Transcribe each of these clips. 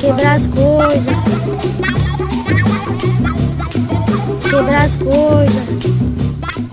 quebrar as coisas, quebrar as coisas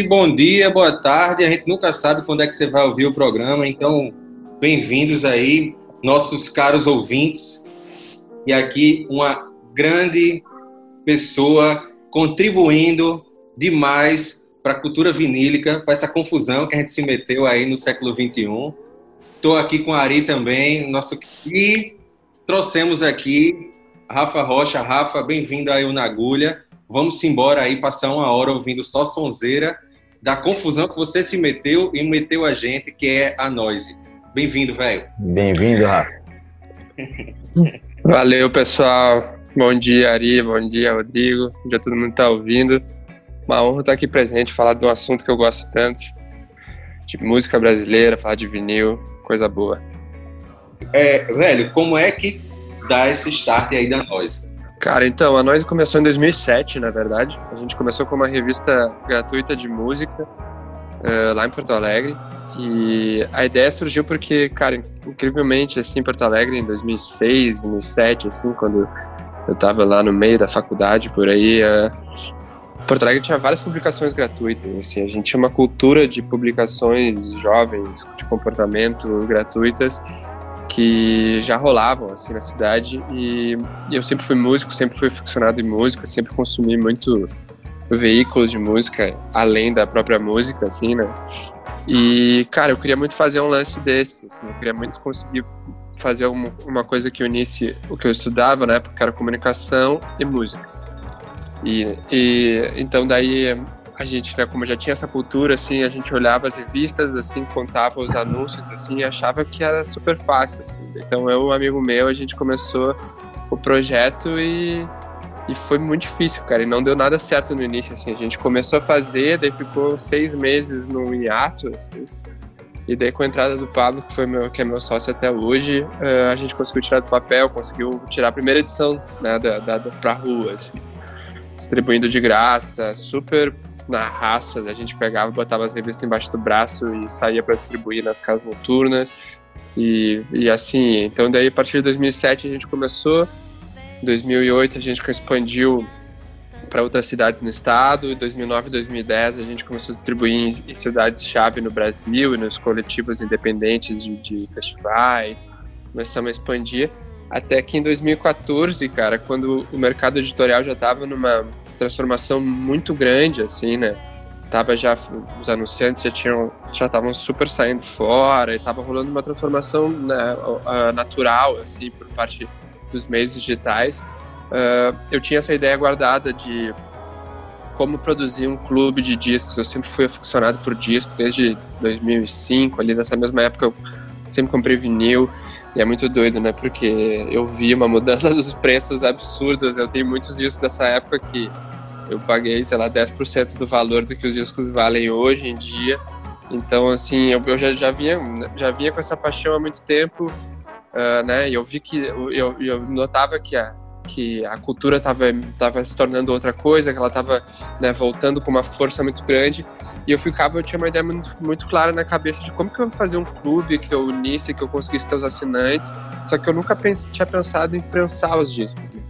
Bom dia, boa tarde. A gente nunca sabe quando é que você vai ouvir o programa, então bem-vindos aí, nossos caros ouvintes. E aqui uma grande pessoa contribuindo demais para a cultura vinílica, para essa confusão que a gente se meteu aí no século XXI. Estou aqui com a Ari também, nosso e trouxemos aqui Rafa Rocha. Rafa, bem-vindo aí ao Nagulha. Vamos embora aí passar uma hora ouvindo só sonzeira da confusão que você se meteu e meteu a gente, que é a Noise. Bem-vindo, velho. Bem-vindo, Rafa. Valeu, pessoal. Bom dia, Ari. Bom dia, Rodrigo. Bom dia, todo mundo está ouvindo. Uma honra estar aqui presente, falar de um assunto que eu gosto tanto, de música brasileira, falar de vinil, coisa boa. É, velho, como é que dá esse start aí da Noise? Cara, então, a Noise começou em 2007, na verdade. A gente começou com uma revista gratuita de música uh, lá em Porto Alegre. E a ideia surgiu porque, cara, incrivelmente, assim, em Porto Alegre, em 2006, 2007, assim, quando eu tava lá no meio da faculdade, por aí, uh, Porto Alegre tinha várias publicações gratuitas, assim, a gente tinha uma cultura de publicações jovens, de comportamento gratuitas, que já rolavam assim na cidade e eu sempre fui músico, sempre fui aficionado em música, sempre consumi muito veículos de música além da própria música, assim, né? E cara, eu queria muito fazer um lance desse, assim, eu queria muito conseguir fazer uma, uma coisa que unisse o que eu estudava na época, que era comunicação e música. E, e então daí a gente, né, como já tinha essa cultura, assim, a gente olhava as revistas, assim, contava os anúncios, assim, e achava que era super fácil, assim. Então eu, um amigo meu, a gente começou o projeto e, e foi muito difícil, cara, e não deu nada certo no início, assim. A gente começou a fazer, daí ficou seis meses no hiato, assim. E daí com a entrada do Pablo, que, foi meu, que é meu sócio até hoje, uh, a gente conseguiu tirar do papel, conseguiu tirar a primeira edição, né, da, da, da pra rua, assim. Distribuindo de graça, super na raça, a gente pegava, botava as revistas embaixo do braço e saía para distribuir nas casas noturnas. E, e assim, então daí a partir de 2007 a gente começou, em 2008 a gente expandiu para outras cidades no estado, em 2009 e 2010 a gente começou a distribuir em, em cidades-chave no Brasil e nos coletivos independentes de, de festivais, começamos a expandir, até que em 2014, cara, quando o mercado editorial já estava numa transformação muito grande, assim, né? Tava já, os anunciantes já tinham, já estavam super saindo fora e tava rolando uma transformação né, natural, assim, por parte dos meios digitais. Uh, eu tinha essa ideia guardada de como produzir um clube de discos. Eu sempre fui aficionado por disco desde 2005, ali nessa mesma época eu sempre comprei vinil. E é muito doido, né? Porque eu vi uma mudança dos preços absurdas. Eu tenho muitos discos dessa época que eu paguei, sei lá, 10% do valor do que os discos valem hoje em dia. Então, assim, eu, eu já, já, vinha, já vinha com essa paixão há muito tempo, uh, né? E eu vi que, eu, eu notava que a, que a cultura estava tava se tornando outra coisa, que ela estava né, voltando com uma força muito grande. E eu ficava, eu tinha uma ideia muito, muito clara na cabeça de como que eu vou fazer um clube que eu unisse, que eu conseguisse ter os assinantes. Só que eu nunca tinha pensado em prensar os discos. Né?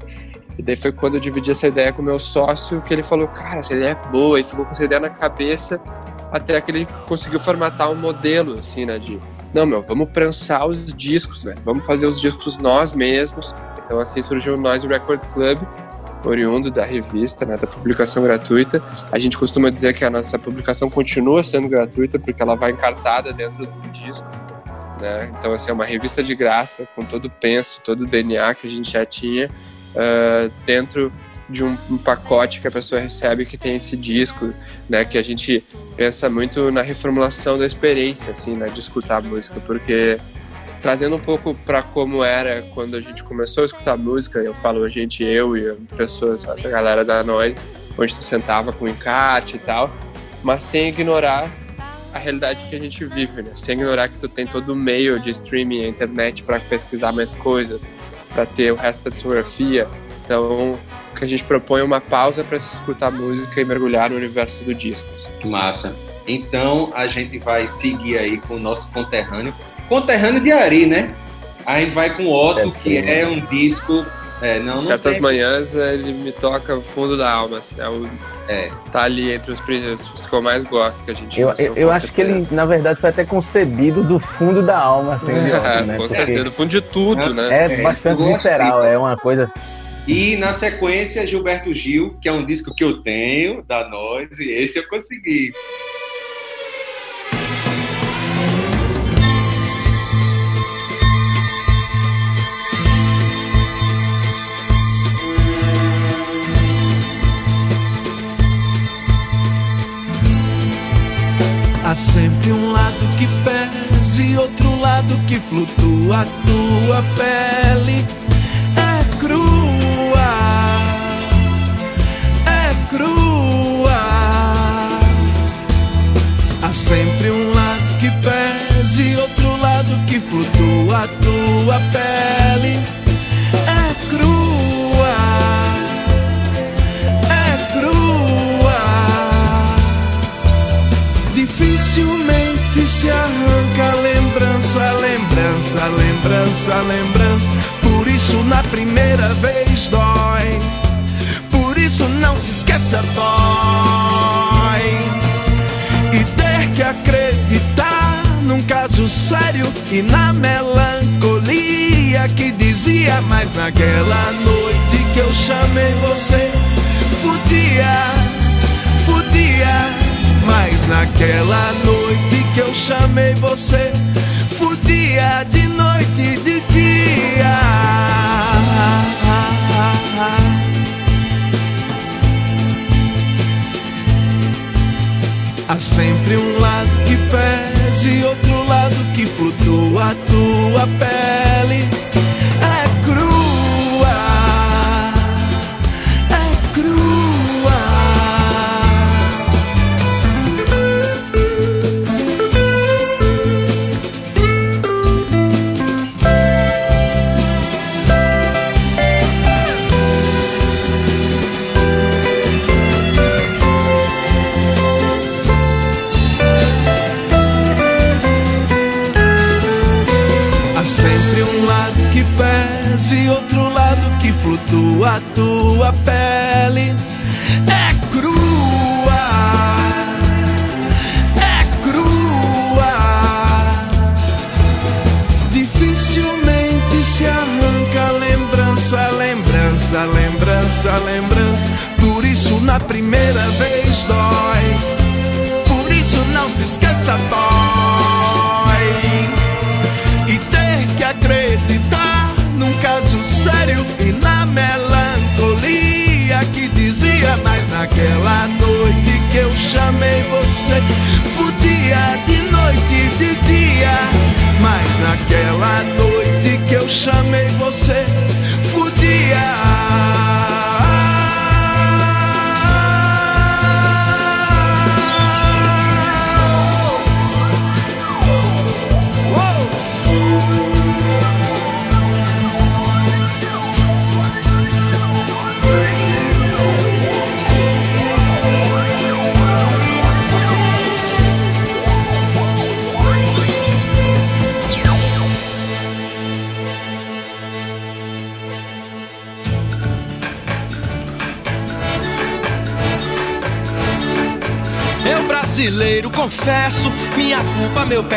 E daí foi quando eu dividi essa ideia com o meu sócio que ele falou, cara, essa ideia é boa, e ficou com essa ideia na cabeça até que ele conseguiu formatar um modelo, assim, né, de, não, meu, vamos prensar os discos, velho, vamos fazer os discos nós mesmos. Então assim surgiu o Noise Record Club, oriundo da revista, né, da publicação gratuita. A gente costuma dizer que a nossa publicação continua sendo gratuita porque ela vai encartada dentro do disco. Né? Então, assim, é uma revista de graça, com todo o penso, todo o DNA que a gente já tinha, uh, dentro de um, um, pacote que a pessoa recebe que tem esse disco, né? Que a gente pensa muito na reformulação da experiência, assim, né? De escutar música, porque trazendo um pouco para como era quando a gente começou a escutar música, eu falo a gente, eu e pessoas, essa galera da nós, onde tu sentava com encarte e tal, mas sem ignorar a realidade que a gente vive, né? Sem ignorar que tu tem todo o meio de streaming, a internet para pesquisar mais coisas, para ter o resto da discografia. Então, que a gente propõe é uma pausa para se escutar música e mergulhar no universo do disco. Assim. Massa. Então, a gente vai seguir aí com o nosso conterrâneo. Conterrâneo de Ari, né? A gente vai com Otto, é, que é um disco É, não, não Certas tem- manhãs ele me toca o fundo da alma. Assim, é o- É. Tá ali entre os, pri- os que eu mais gosto que a gente Eu, eu, eu acho que ele, na verdade, foi até concebido do fundo da alma, assim, de óbvio, né? com Porque certeza, do fundo de tudo, né? É É, bastante visceral, disso. é uma coisa assim. E na sequência, Gilberto Gil, que é um disco que eu tenho, da Noise, e esse eu consegui. Há sempre um lado que pesa e outro lado que flutua. A tua pele esqueça, dói. E ter que acreditar num caso sério e na melancolia que dizia, mas naquela noite que eu chamei você, fudia, fudia. Mas naquela noite que eu chamei você, fudia de noite de Há sempre um lado que pesa e outro lado que flutua. A tua pele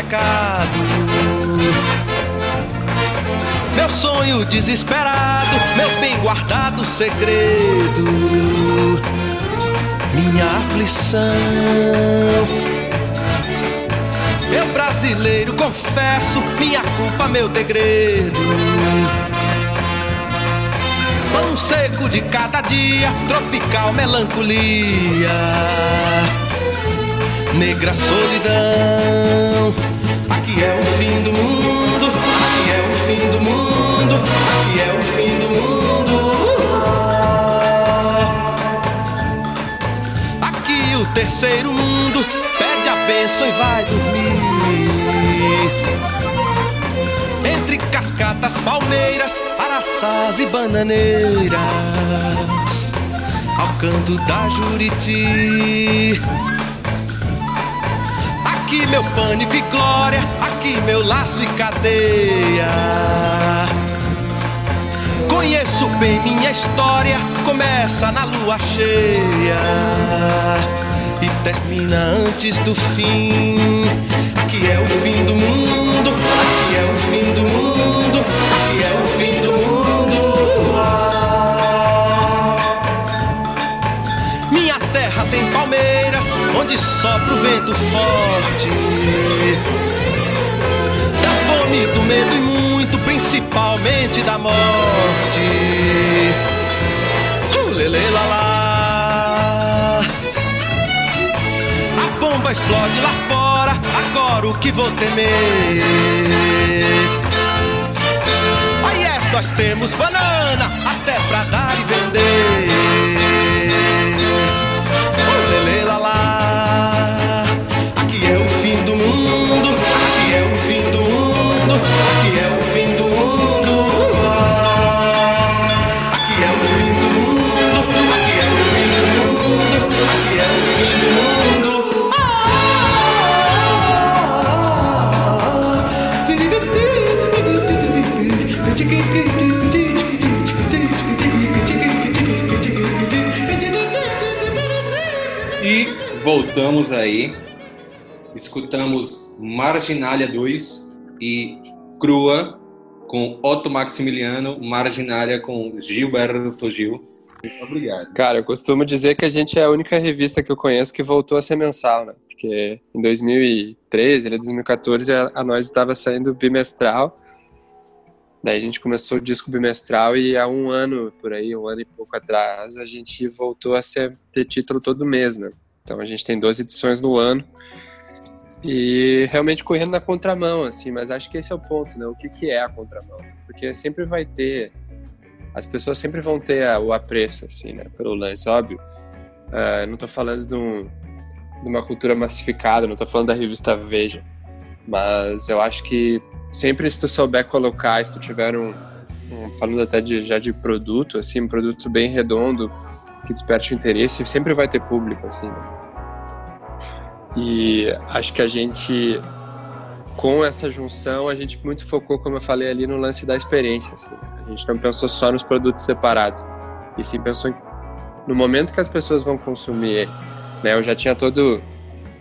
pecado. Meu sonho desesperado, meu bem guardado segredo. Minha aflição. Eu brasileiro confesso minha culpa, meu degredo. Pão seco de cada dia, tropical melancolia negra solidão. Aqui é o fim do mundo, aqui é o fim do mundo, aqui é o fim do mundo. Aqui o terceiro mundo pede a bênção e vai dormir. Entre cascatas, palmeiras, araçás e bananeiras, ao canto da Juriti. Aqui meu pânico e glória, aqui meu laço e cadeia. Conheço bem minha história, começa na lua cheia e termina antes do fim. Aqui é o fim do mundo, aqui é o fim do onde sopra o vento forte. Da fome, do medo e muito, principalmente da morte. Uh, lele, lá, lá. A bomba explode lá fora, agora o que vou temer? Oh yes, nós temos banana, até pra dar e vender. Voltamos aí. Escutamos Marginália 2 e Crua com Otto Maximiliano, Marginália com Gilberto Gil. Muito obrigado. Cara, eu costumo dizer que a gente é a única revista que eu conheço que voltou a ser mensal, né? Porque em 2013, ali, 2014, a, a nós estava saindo bimestral. Daí a gente começou o disco bimestral e há um ano, por aí, um ano e pouco atrás, a gente voltou a ser, ter título todo mês, né? Então a gente tem 12 edições no ano e realmente correndo na contramão, assim, mas acho que esse é o ponto, né? O que, que é a contramão? Porque sempre vai ter, as pessoas sempre vão ter o apreço, assim, né? Pelo lance, óbvio. Eu não tô falando de, um- de uma cultura massificada, não tô falando da revista Veja, mas eu acho que sempre se tu souber colocar, se tu tiver um, um- falando até de, já de produto, assim, um produto bem redondo, que desperte o interesse, sempre vai ter público, assim, né? E acho que a gente, com essa junção, a gente muito focou, como eu falei ali, no lance da experiência. Assim. né? A gente não pensou só nos produtos separados, e sim pensou em- no momento que as pessoas vão consumir. Né? Eu já tinha todo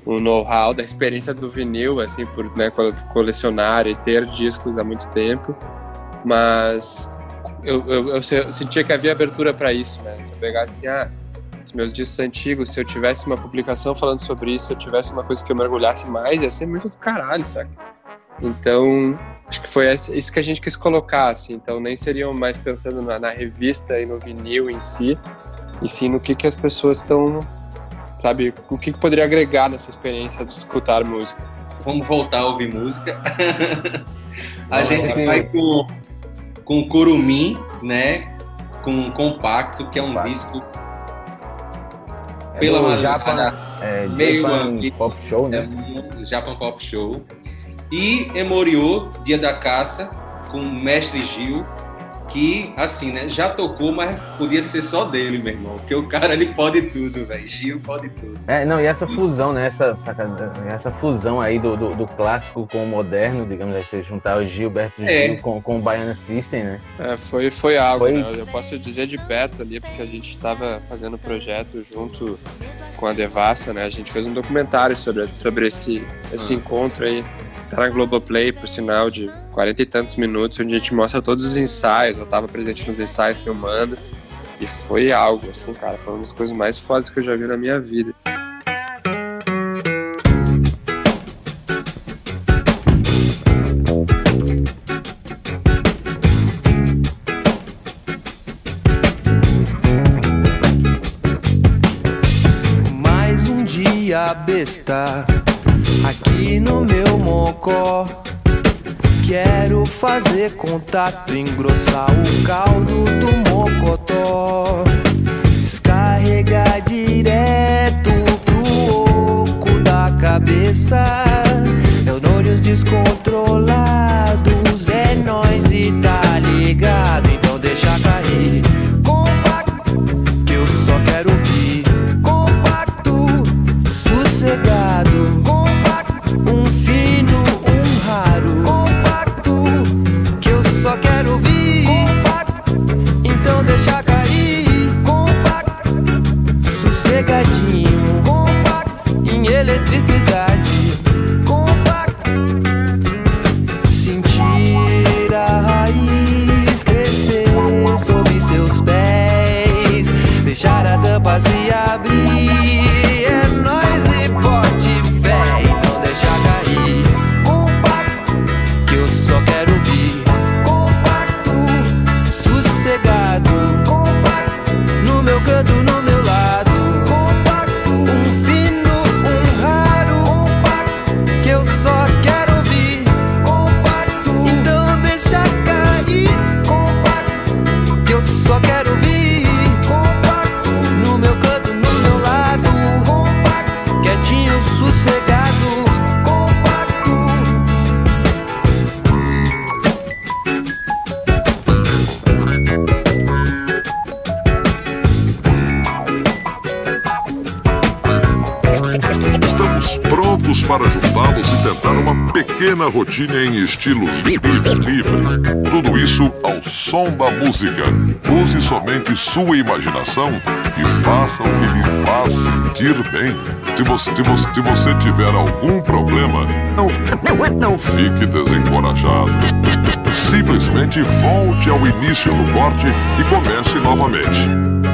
o know-how da experiência do vinil, assim, por né, co- colecionar e ter discos há muito tempo, mas eu, eu, eu se- eu sentia que havia abertura para isso. Né? Se eu pegasse, ah, os meus discos antigos, se eu tivesse uma publicação falando sobre isso, se eu tivesse uma coisa que eu mergulhasse mais, ia ser muito do caralho, saca? Então, acho que foi isso que a gente quis colocar, assim. Então, nem seriam mais pensando na, na revista e no vinil em si, e sim no que, que as pessoas estão, sabe, o que, que poderia agregar nessa experiência de escutar música. Vamos voltar a ouvir música. a gente vai com, com Curumim, né? Com Compacto, que é um disco É pela madrugada. Japan, é, meio Japan. Pop Show, É né? um Japan Pop Show. E Emoriô, Dia da Caça, com o Mestre Gil, que, assim, né, já tocou, mas podia ser só dele, meu irmão. Porque o cara, ele pode tudo, velho. Gil pode tudo. É, não, e essa fusão, né? Essa, essa fusão aí do, do, do clássico com o moderno, digamos você juntar o Gilberto É. Gil com, com o Baiana System, né? É, foi, foi algo, Foi- né? Eu posso dizer de perto ali, porque a gente estava fazendo um projeto junto com a Devassa, né? A gente fez um documentário sobre, sobre esse, esse Ah. encontro aí. Tá na Globoplay, por sinal, de 40 e tantos minutos, onde a gente mostra todos os ensaios. Eu tava presente nos ensaios filmando. E foi algo, assim, cara. Foi uma das coisas mais fodas que eu já vi na minha vida. Mais um dia besta aqui no meu mocó. Quero fazer contato, engrossar o caldo do mocotó. Descarregar direto pro oco da cabeça. Neurônios descontrolados, na rotina em estilo livre. Tudo isso ao som da música. Use somente sua imaginação e faça o que lhe faz sentir bem. Se você, se você, se você tiver algum problema, não, não fique desencorajado. Simplesmente volte ao início do corte e comece novamente.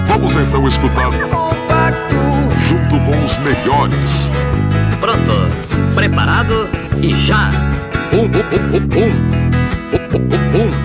Vamos então escutar junto com os melhores já. pum pum pum pum pum pum bum, bum.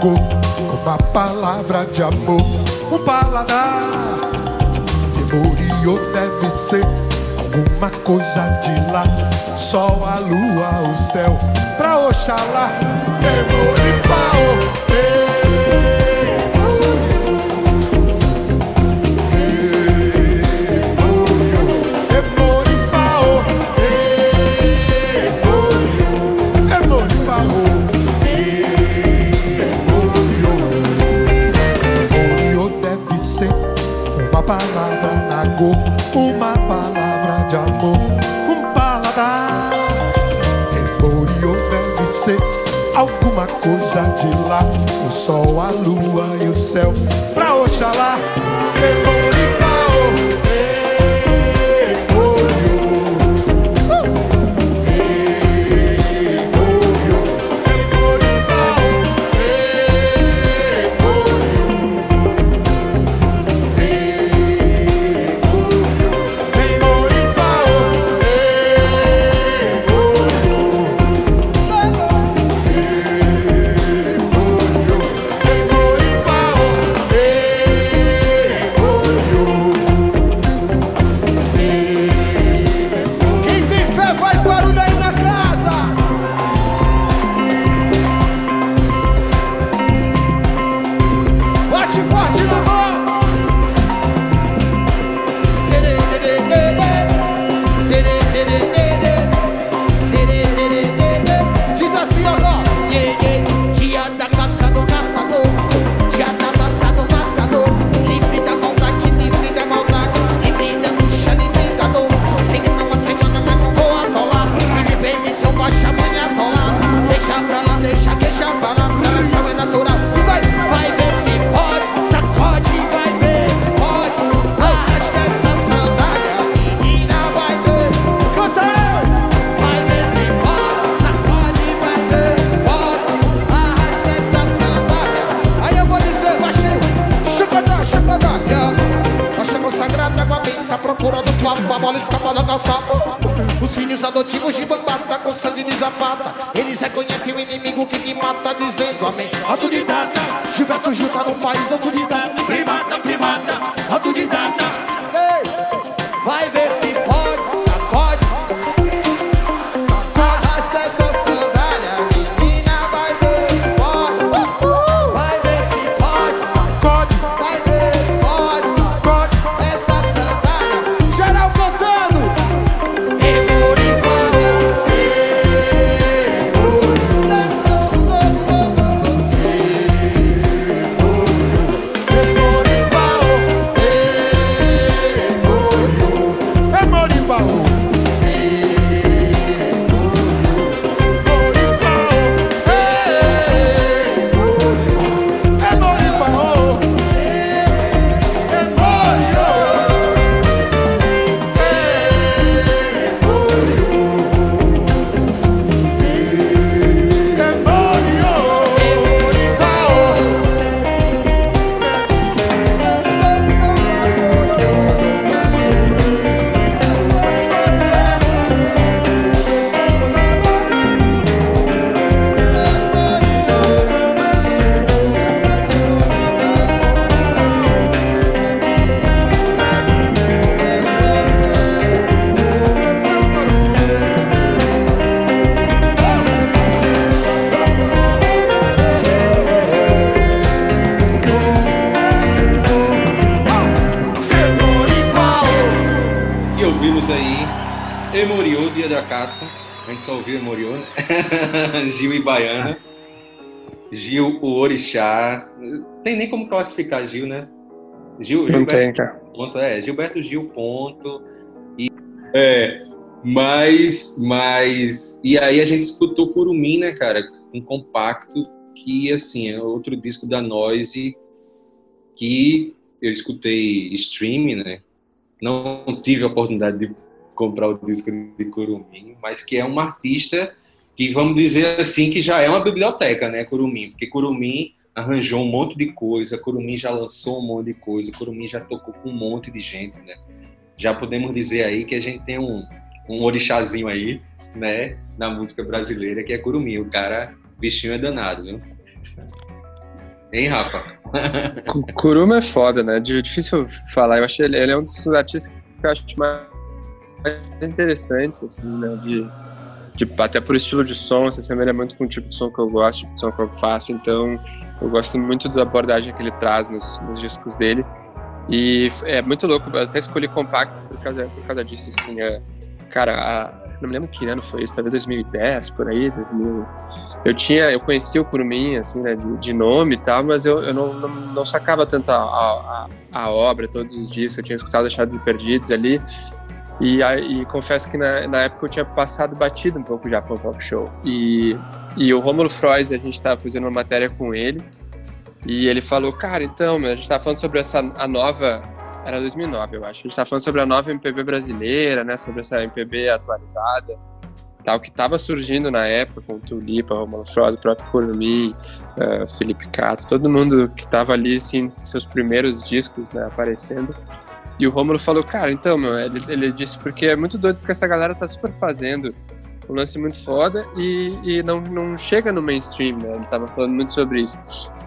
marcou uma palavra de amor, um paladar. Memoriou deve ser alguma coisa de lá, sol, a lua, o céu, pra Oxalá. Memoripao. chegou uma palavra de amor, um paladar. É Emboriou deve ser alguma coisa de lá. O sol, a lua e o céu, pra Oxalá. Só ouviu Emoriô, né? Gil e Baiana. Gil, o Orixá. Tem nem como classificar Gil, né? Gil, Não Gilberto tem, cara. Ponto, é, Gilberto Gil, ponto. E, é, mas, mas. E aí a gente escutou Curumim, né, cara? Um compacto que, assim, é outro disco da Noise que eu escutei streaming, né? Não tive a oportunidade de comprar o disco de Curumim, mas que é um artista que, vamos dizer assim, que já é uma biblioteca, né, Curumim? Porque Curumim arranjou um monte de coisa, Curumim já lançou um monte de coisa, Curumim já tocou com um monte de gente, né? Já podemos dizer aí que a gente tem um, um orixazinho aí, né, na música brasileira, que é Curumim. O cara, bichinho é danado, viu? Hein, Rafa? Cu- Kuruma é foda, né? Di- Difícil falar. Eu acho ele, ele é um dos artistas que eu acho mais interessantes, assim, né? De, de- até por estilo de som, se assemelha muito com o tipo de som que eu gosto, tipo de som que eu faço. Então, eu gosto muito da abordagem que ele traz nos, nos discos dele. E é muito louco. Eu até escolhi compacto por causa, por causa disso, assim. é, cara, a- não me lembro que ano foi isso, talvez 2010, por aí, 2000. Eu tinha, eu conhecia o Curumim, assim, né, de, de nome e tal, mas eu, eu não, não, não sacava tanto a, a, a obra, todos os discos, eu tinha escutado a Chave de Perdidos ali, e, e confesso que na, na época eu tinha passado batido um pouco já para o Pop Show. E, e o Rômulo Frois, a gente estava fazendo uma matéria com ele, e ele falou, cara, então, a gente estava falando sobre essa a nova. Era 2009, eu acho. A gente estava falando sobre a nova MPB brasileira, né? Sobre essa MPB atualizada, tal, que estava surgindo na época, com Tulipa, Romulo Frois, o próprio Curumim, eh, Felipe Cato, todo mundo que estava ali, assim, seus primeiros discos, né? Aparecendo. E o Rômulo falou, cara, então, meu, ele, ele disse, porque é muito doido, porque essa galera tá super fazendo um lance muito foda e, e não, não chega no mainstream, né? Ele tava falando muito sobre isso.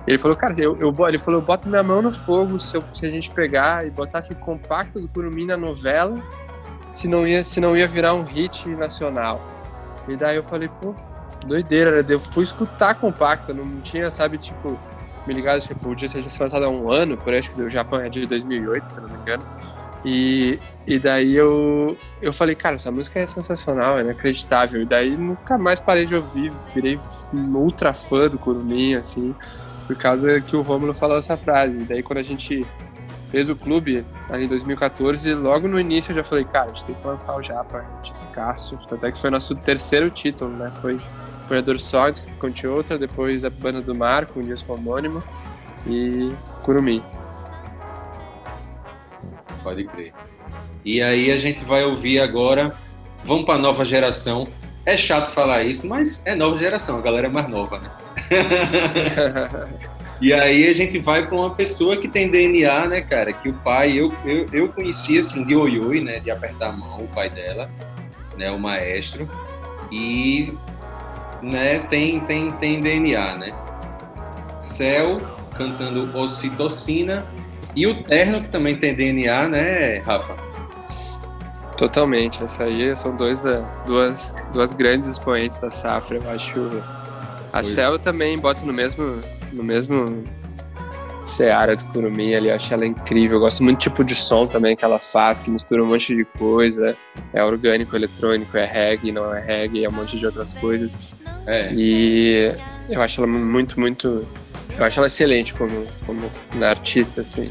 Ele falou, cara, eu, eu, ele falou, eu boto minha mão no fogo se, eu- se a gente pegar e botasse compacto do Curumim na novela, se não ia, se não ia virar um hit nacional. E daí eu falei, pô, doideira, né? Eu fui escutar compacto, não tinha, sabe, tipo, me foi o dia seja lançado há um ano, por aí, acho que o Japão é de 2008, se não me engano. E, e daí eu, eu falei, cara, essa música é sensacional, é inacreditável. E daí nunca mais parei de ouvir, virei ultra fã do Curumim, assim, por causa que o Rômulo falou essa frase. E daí quando a gente fez o clube ali em 2014, logo no início eu já falei, cara, a gente tem que lançar o Japa, a gente escasso. Até que foi nosso terceiro título, né? Foi Apanhador Sólido, que conte outra, depois a Banda do Mar, com um disco homônimo, e Curumim. Pode crer. E aí a gente vai ouvir agora. Vamos para a nova geração. É chato falar isso, mas é nova geração, a galera é mais nova, né? E aí a gente vai para uma pessoa que tem DNA, né, cara? Que o pai, eu, eu, eu conheci assim de oi, né? De apertar a mão, o pai dela, né? O maestro. E né, tem, tem, tem DNA, né? Céu cantando Ocitocina. E o Terno, que também tem DNA, né, Rafa? Totalmente, essa aí são dois da, duas, duas grandes expoentes da safra, eu acho. A. Cel também bota no mesmo, no mesmo seara do Curumim ali, eu acho ela incrível. Eu gosto muito do tipo de som também que ela faz, que mistura um monte de coisa. É orgânico, eletrônico, é reggae, não é reggae, é um monte de outras coisas. É. E eu acho ela muito, muito. Eu acho ela excelente como, como artista, assim.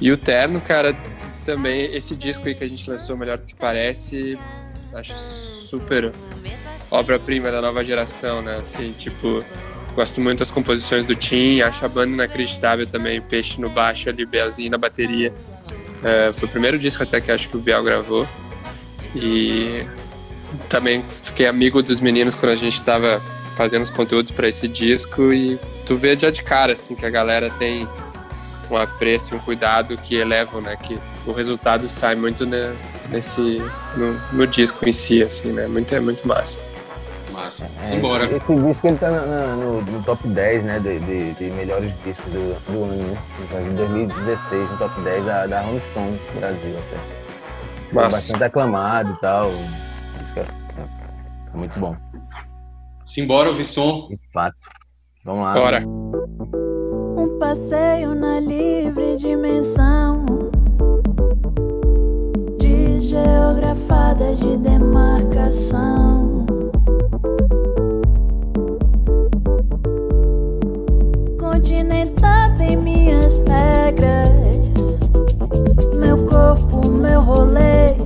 E o Terno, cara, também, esse disco aí que a gente lançou, Melhor do que Parece, acho super obra-prima da nova geração, né? Assim, tipo, gosto muito das composições do Tim, acho a banda inacreditável também, Peixe no baixo ali, Belzinho na bateria. É, foi o primeiro disco até que acho que o Biel gravou. E também fiquei amigo dos meninos quando a gente tava fazendo os conteúdos para esse disco e tu vê já de cara assim que a galera tem um apreço, um cuidado que elevam, né, que o resultado sai muito ne- nesse no, no disco em si assim, né? Muito é muito massa. Massa. É, Simbora. Esse disco ele tá na- na- no, no top 10, né, de, de- de melhores discos do, do ano, né? Então, em 2016, no top 10 da, da Rolling Stone Brasil até. Foi Massa. bastante aclamado e tal. É, é muito bom, Simbora, ouvir som. de fato. Vamos lá. Bora. Um passeio na livre dimensão Desgeografada de demarcação. Continental tem minhas regras. Meu corpo, meu rolê.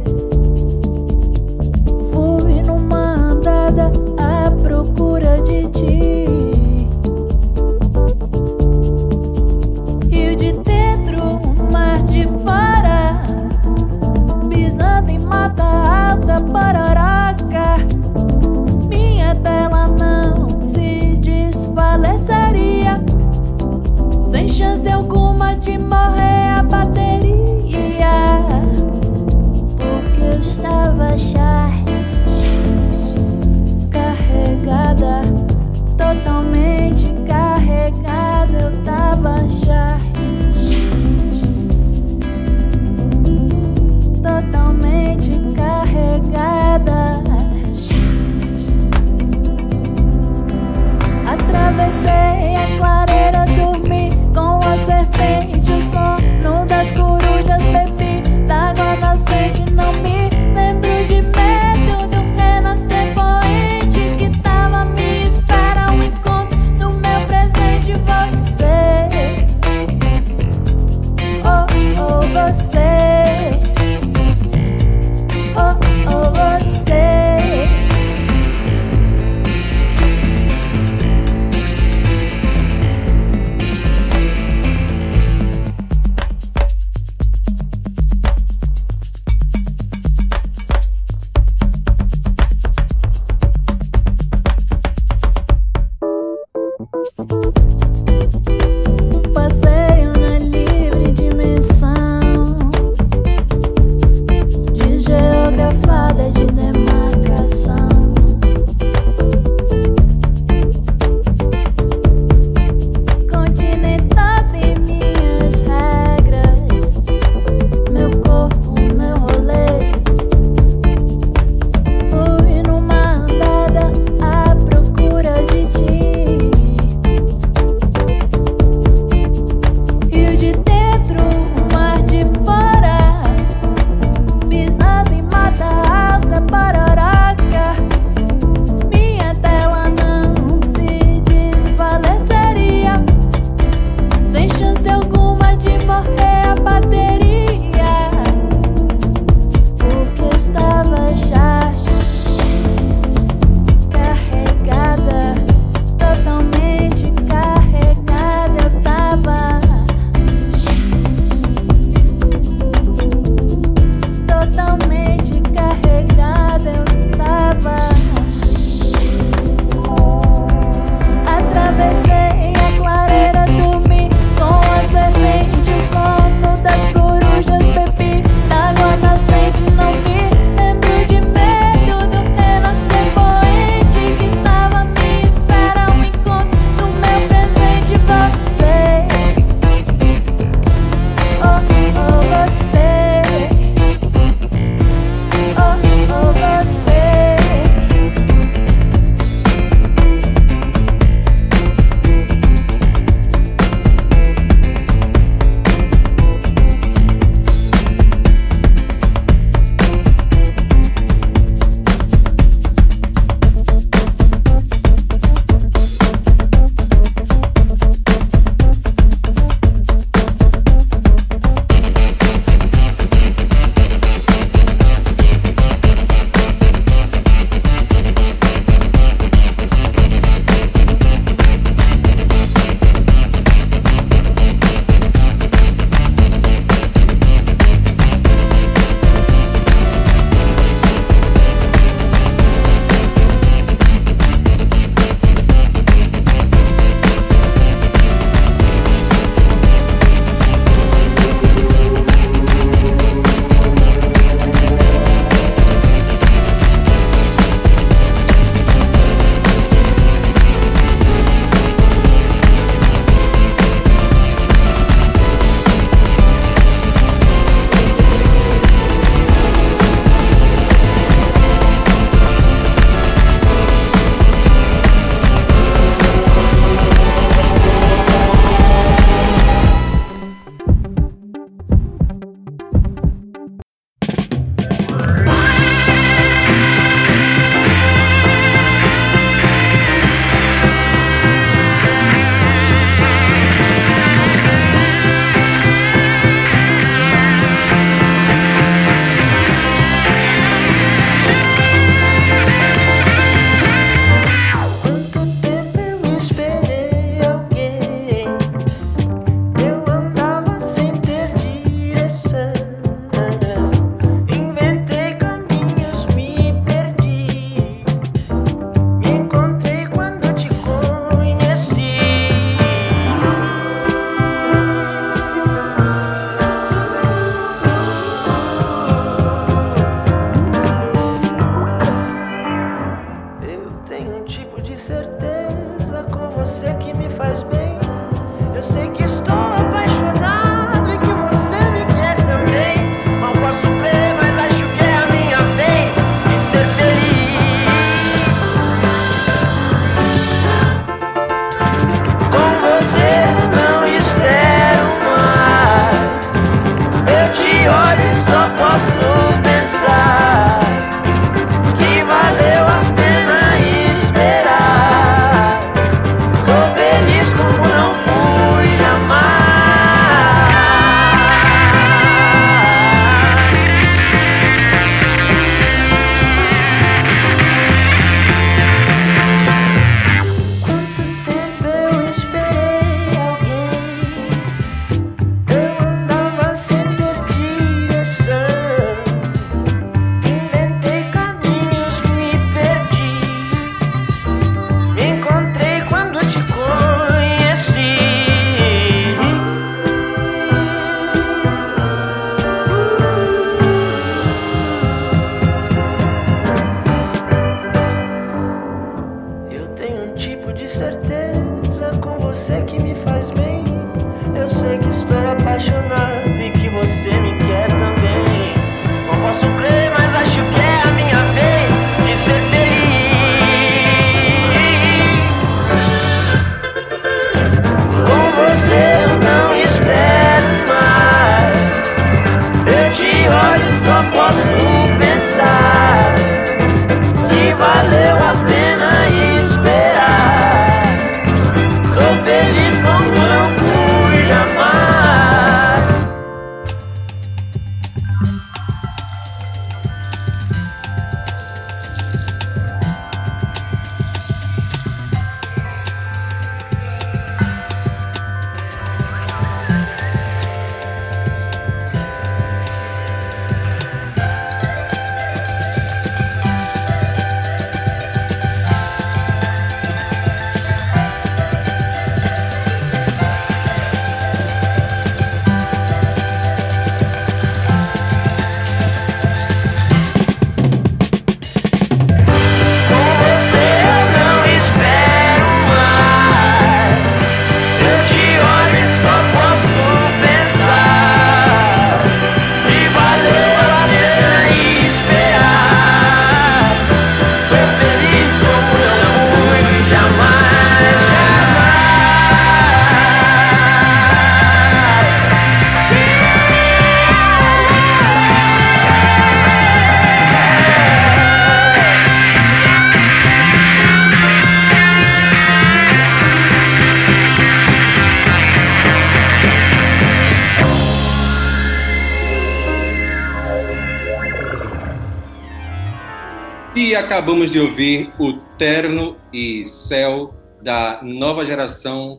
E acabamos de ouvir o Terno e Céu da nova geração.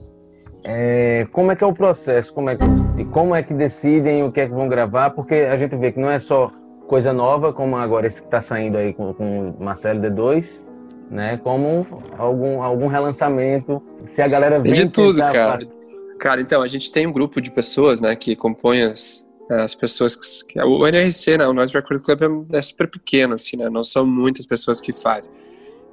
É, como é que é o processo? Como é, que, como é que decidem o que é que vão gravar? Porque a gente vê que não é só coisa nova, como agora esse que está saindo aí com, com o Marcelo D2, né? Como algum, algum relançamento. Se a galera vem Tem de tudo, cara. Cara, então, a gente tem um grupo de pessoas, né, que compõem as, as pessoas que, o NRC, né, o Noise Record Club é, é super pequeno, assim, né, não são muitas pessoas que fazem.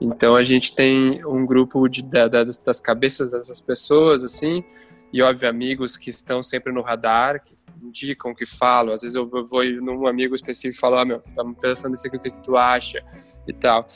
Então a gente tem um grupo de, da- da- das cabeças dessas pessoas, assim, e óbvio amigos que estão sempre no radar, que indicam, que falam. Às vezes eu vou num amigo específico e falo, ah, meu, estamos pensando nisso aqui, o que, que tu acha e tal.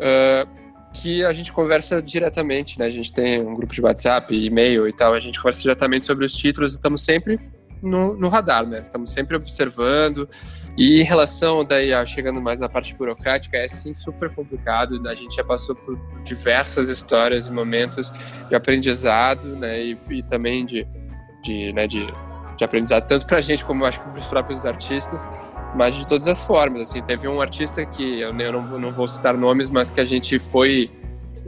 Ah, que a gente conversa diretamente, né? A gente tem um grupo de WhatsApp, e-mail e tal, a gente conversa diretamente sobre os títulos e estamos sempre no, no radar, né? Estamos sempre observando. E em relação, daí, a- chegando mais na parte burocrática, é sim super complicado. A gente já passou por diversas histórias e momentos de aprendizado, né? E, e também de, de, né, de, de aprendizado, tanto pra gente como acho que pros próprios artistas, mas de todas as formas. Assim, teve um artista que eu, eu não, não vou citar nomes, mas que a gente foi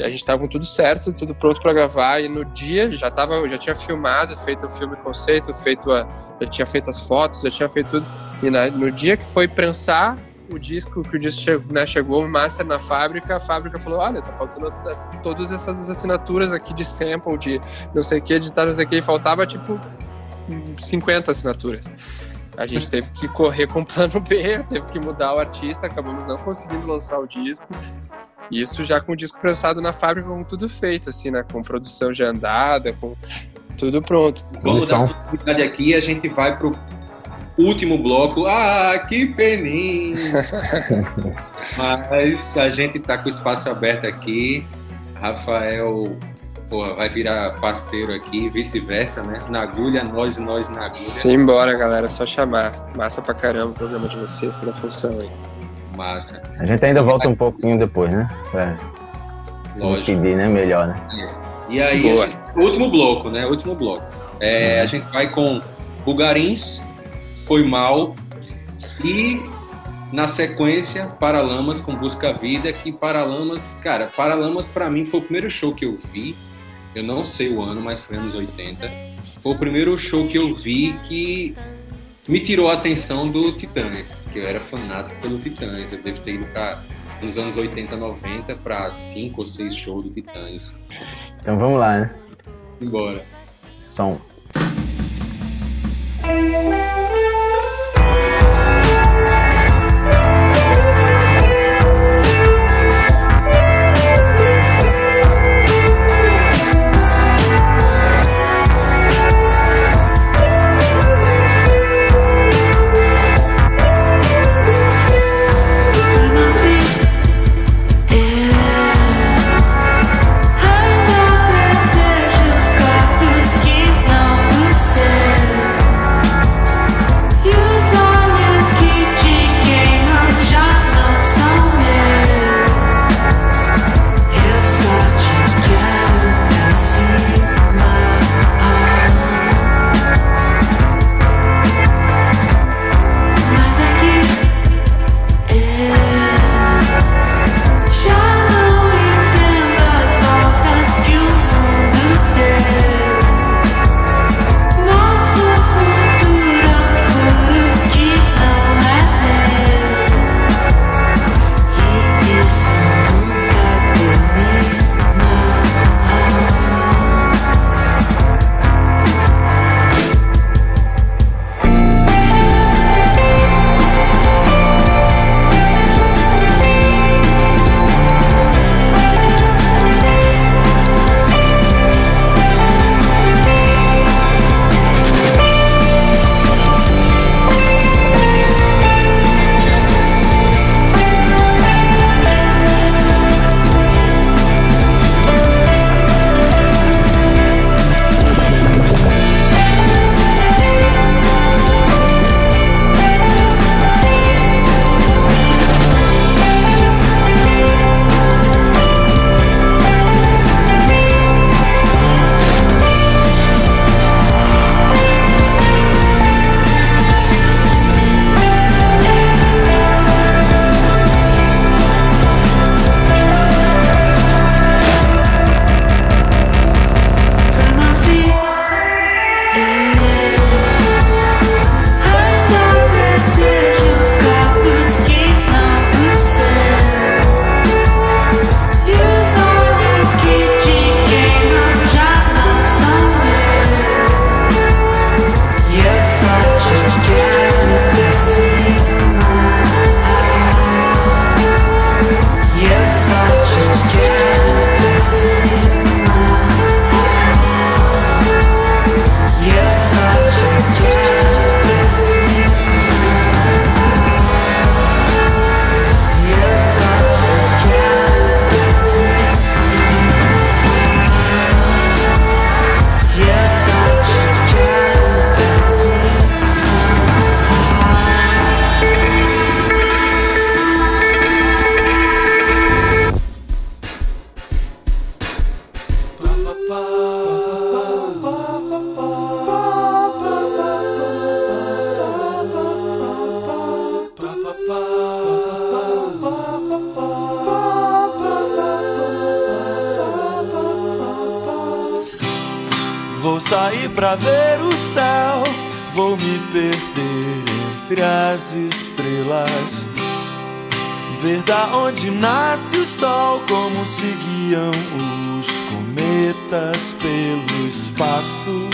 a gente tava com tudo certo, tudo pronto para gravar e no dia já tava, já tinha filmado, feito o filme conceito, feito a, já tinha feito as fotos, já tinha feito tudo. E na- no dia que foi prensar o disco, que o disco chegou, né, chegou o master na fábrica, a fábrica falou: "Olha, tá faltando todas essas assinaturas aqui de sample, de não sei o que, de tal, não sei o que, e faltava tipo 50 assinaturas. A gente teve que correr com o plano B, teve que mudar o artista, acabamos não conseguindo lançar o disco. Isso já com o disco prensado na fábrica, com tudo feito, assim, né? Com produção já andada, com Tudo pronto. Vamos dar continuidade aqui e a gente vai pro último bloco. Ah, que peninha! Mas a gente tá com o espaço aberto aqui. Rafael porra, vai virar parceiro aqui, vice-versa, né? Na agulha, nós e nós na agulha. Simbora, galera. Só chamar. Massa pra caramba o programa de vocês, toda a função aí. Massa. A gente ainda volta um pouquinho depois, né? Pra se despedir, né? Melhor, né? E aí, gente- último bloco, né? Último bloco. É, A gente vai com Bugarins, Foi Mal e na sequência Paralamas com Busca Vida, que Paralamas, cara, Paralamas pra mim foi o primeiro show que eu vi. Eu não sei o ano, mas foi anos 80. Foi o primeiro show que eu vi que me tirou a atenção do Titãs, que eu era fanático pelo Titãs. Eu devo ter ido pra, nos anos 80, 90 para cinco ou seis shows do Titãs. Então vamos lá, né? Embora. Som. Pra ver o céu, vou me perder entre as estrelas. Ver da onde nasce o sol, como se guiam os cometas pelo espaço.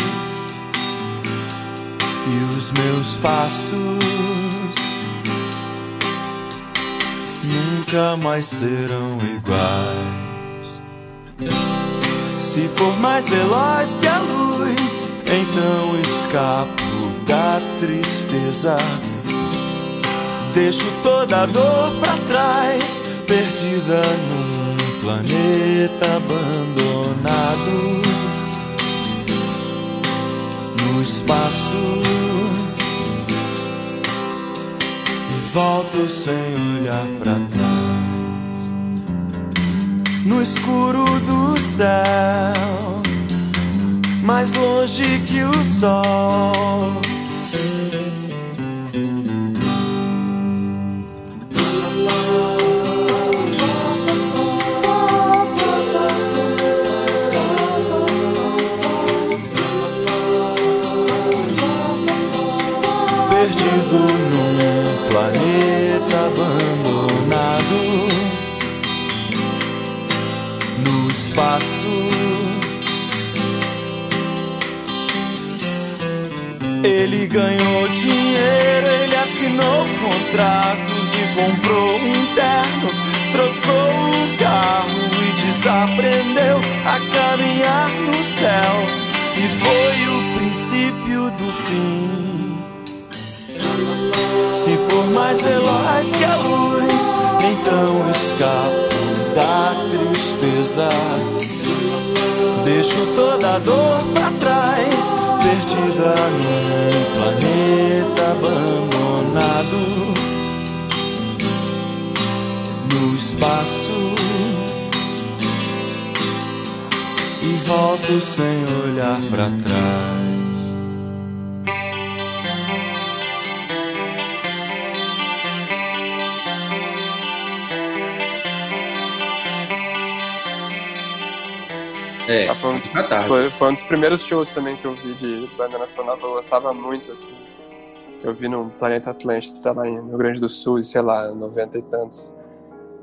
E os meus passos nunca mais serão iguais. Se for mais veloz que a luz, então escapo da tristeza. Deixo toda a dor pra trás, perdida num planeta abandonado. No espaço e volto sem olhar pra trás. No escuro do céu, mais longe que o sol. Ele ganhou dinheiro, ele assinou contratos e comprou um terno, trocou o carro e desaprendeu a caminhar no céu. E foi o princípio do fim. Se for mais veloz que a luz, então escapo da tristeza. Deixo toda dor pra trás, perdida num planeta abandonado. No espaço. E volto sem olhar pra trás. É, Ah, foi, um, foi, foi um dos primeiros shows também que eu vi de banda nacional eu gostava muito, assim. Eu vi no Planeta Atlântico, lá em Rio Grande do Sul, sei lá, 90 e tantos.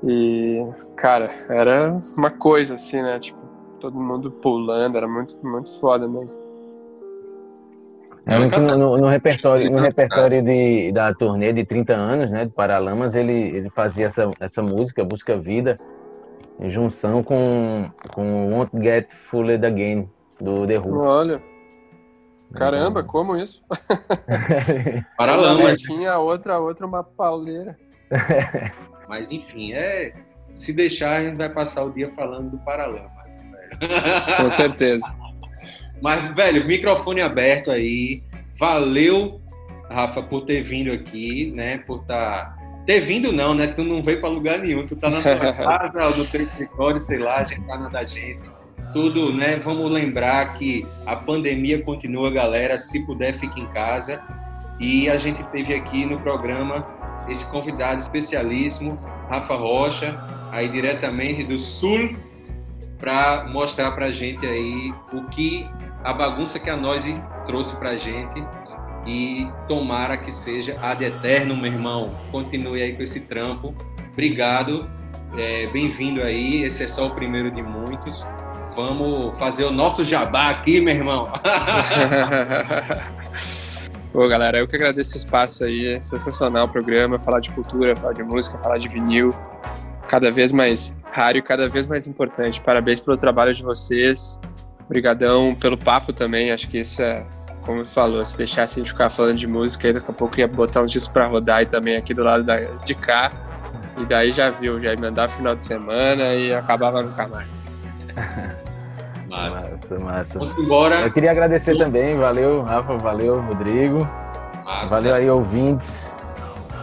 E, cara, era uma coisa, assim, né? Tipo, todo mundo pulando, era muito, muito foda mesmo. É no, no- no repertório, no repertório de, da turnê de 30 anos, né, de Paralamas, ele, ele fazia essa, essa música, Busca Vida, em junção com, com Won't Get Fooled Again, do The Who. Olha, caramba, como isso? Paralamas. Uma tinha a outra, a outra uma pauleira. Mas enfim, é. Se deixar, a gente vai passar o dia falando do Paralama. velho. Com certeza. Mas, velho, microfone aberto aí. Valeu, Rafa, por ter vindo aqui, né? Por estar. Ter vindo não, né? Tu não veio pra lugar nenhum. Tu tá na tua casa, ou no teu escritório, sei lá, a gente tá na da gente. Tudo, né? Vamos lembrar que a pandemia continua, galera. Se puder, fique em casa. E a gente teve aqui no programa esse convidado especialíssimo, Rafa Rocha, aí diretamente do Sul, para mostrar para gente aí o que a bagunça que a Noise trouxe para gente e tomara que seja ad eterno, meu irmão. Continue aí com esse trampo. Obrigado, é, bem-vindo aí. Esse é só o primeiro de muitos. Vamos fazer o nosso jabá aqui, meu irmão. Pô, galera, eu que agradeço o espaço aí. É sensacional o programa. Falar de cultura, falar de música, falar de vinil. Cada vez mais raro e cada vez mais importante. Parabéns pelo trabalho de vocês. Obrigadão pelo papo também. Acho que isso é, como falou, se deixasse a gente ficar falando de música, aí daqui a pouco ia botar uns discos pra rodar e também aqui do lado da- de cá. E daí já viu, já ia mandar final de semana e acabava nunca mais. Massa. Massa, massa. Vamos embora. Eu queria agradecer também, valeu, Rafa, valeu, Rodrigo. Massa. Valeu aí, ouvintes.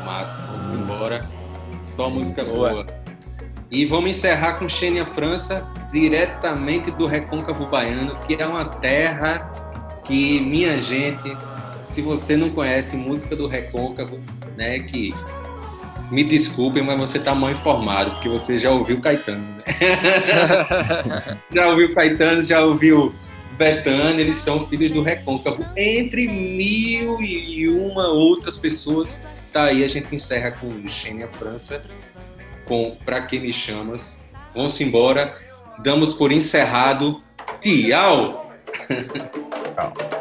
Massa, vamos embora. Só música boa. E vamos encerrar com Xênia França, diretamente do Recôncavo Baiano, que é uma terra que, minha gente, se você não conhece música do Recôncavo, né, que me desculpem, mas você tá mal informado, porque você já ouviu Caetano, né? já ouviu Caetano, já ouviu Betânia, eles são filhos do Recôncavo, entre mil e uma outras pessoas. Tá aí, a gente encerra com Xênia França, com Pra Que Me Chamas. Vamos embora, damos por encerrado. Tchau! gmail.com.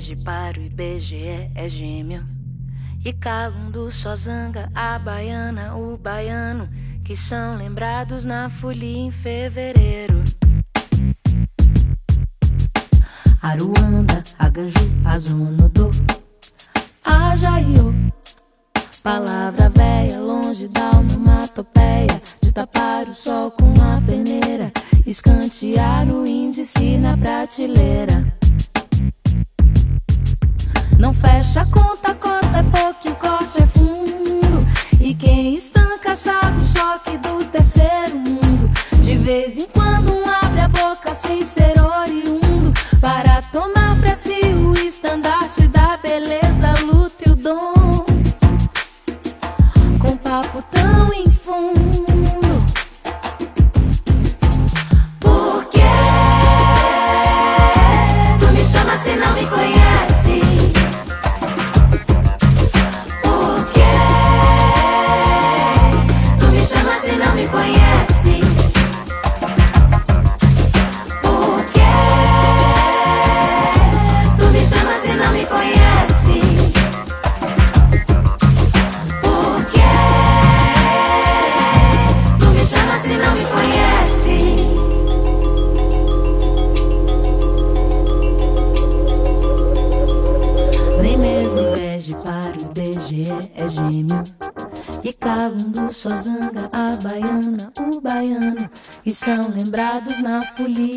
IEG para o IBGE é, é gêmeo. E Calundu, Sozanga, a baiana, o baiano, que são lembrados na folia em fevereiro. Aruanda, Aganju, Azunodô, Ajaiô. Palavra velha, longe da onomatopeia De tapar o sol com a peneira Escantear o índice na prateleira não fecha a conta. fully